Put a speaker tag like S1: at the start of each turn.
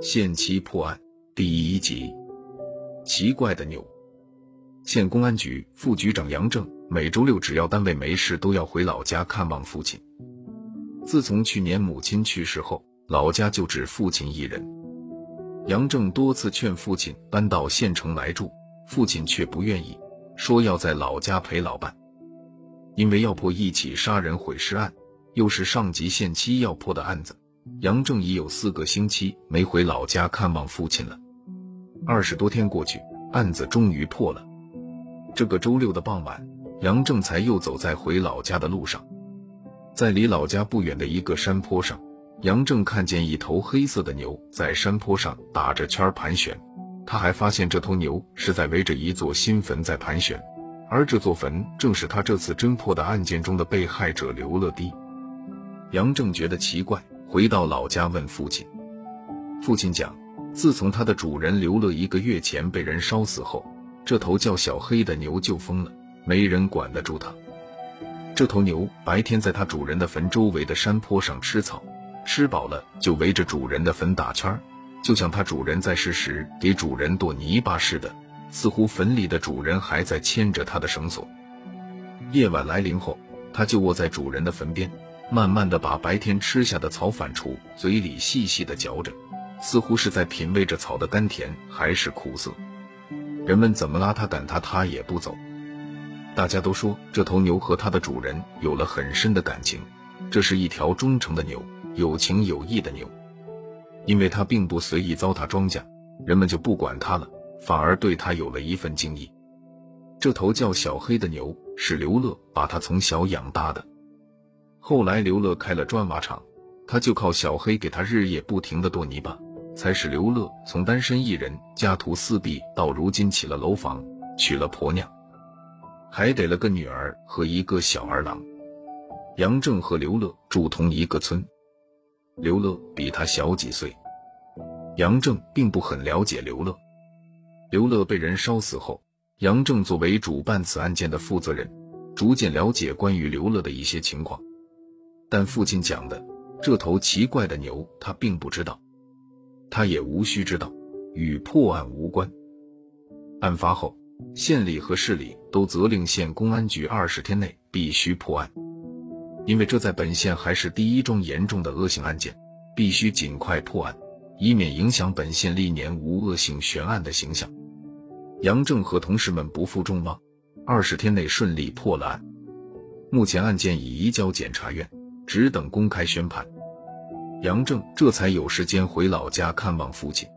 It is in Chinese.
S1: 限期破案第一集：奇怪的牛。县公安局副局长杨正每周六只要单位没事，都要回老家看望父亲。自从去年母亲去世后，老家就只父亲一人。杨正多次劝父亲搬到县城来住，父亲却不愿意，说要在老家陪老伴。因为要破一起杀人毁尸案，又是上级限期要破的案子。杨正已有四个星期没回老家看望父亲了。二十多天过去，案子终于破了。这个周六的傍晚，杨正才又走在回老家的路上，在离老家不远的一个山坡上，杨正看见一头黑色的牛在山坡上打着圈盘旋。他还发现这头牛是在围着一座新坟在盘旋，而这座坟正是他这次侦破的案件中的被害者刘乐迪。杨正觉得奇怪。回到老家问父亲，父亲讲，自从他的主人刘乐一个月前被人烧死后，这头叫小黑的牛就疯了，没人管得住它。这头牛白天在它主人的坟周围的山坡上吃草，吃饱了就围着主人的坟打圈，就像它主人在世时给主人剁泥巴似的，似乎坟里的主人还在牵着它的绳索。夜晚来临后，它就卧在主人的坟边。慢慢的把白天吃下的草反刍，嘴里细细的嚼着，似乎是在品味着草的甘甜还是苦涩。人们怎么拉它赶它，它也不走。大家都说这头牛和它的主人有了很深的感情，这是一条忠诚的牛，有情有义的牛。因为它并不随意糟蹋庄稼，人们就不管它了，反而对它有了一份敬意。这头叫小黑的牛是刘乐把它从小养大的。后来刘乐开了砖瓦厂，他就靠小黑给他日夜不停的剁泥巴，才使刘乐从单身一人家徒四壁到如今起了楼房，娶了婆娘，还得了个女儿和一个小儿郎。杨正和刘乐住同一个村，刘乐比他小几岁。杨正并不很了解刘乐。刘乐被人烧死后，杨正作为主办此案件的负责人，逐渐了解关于刘乐的一些情况。但父亲讲的这头奇怪的牛，他并不知道，他也无需知道，与破案无关。案发后，县里和市里都责令县公安局二十天内必须破案，因为这在本县还是第一桩严重的恶性案件，必须尽快破案，以免影响本县历年无恶性悬案的形象。杨正和同事们不负众望，二十天内顺利破了案，目前案件已移交检察院。只等公开宣判，杨正这才有时间回老家看望父亲。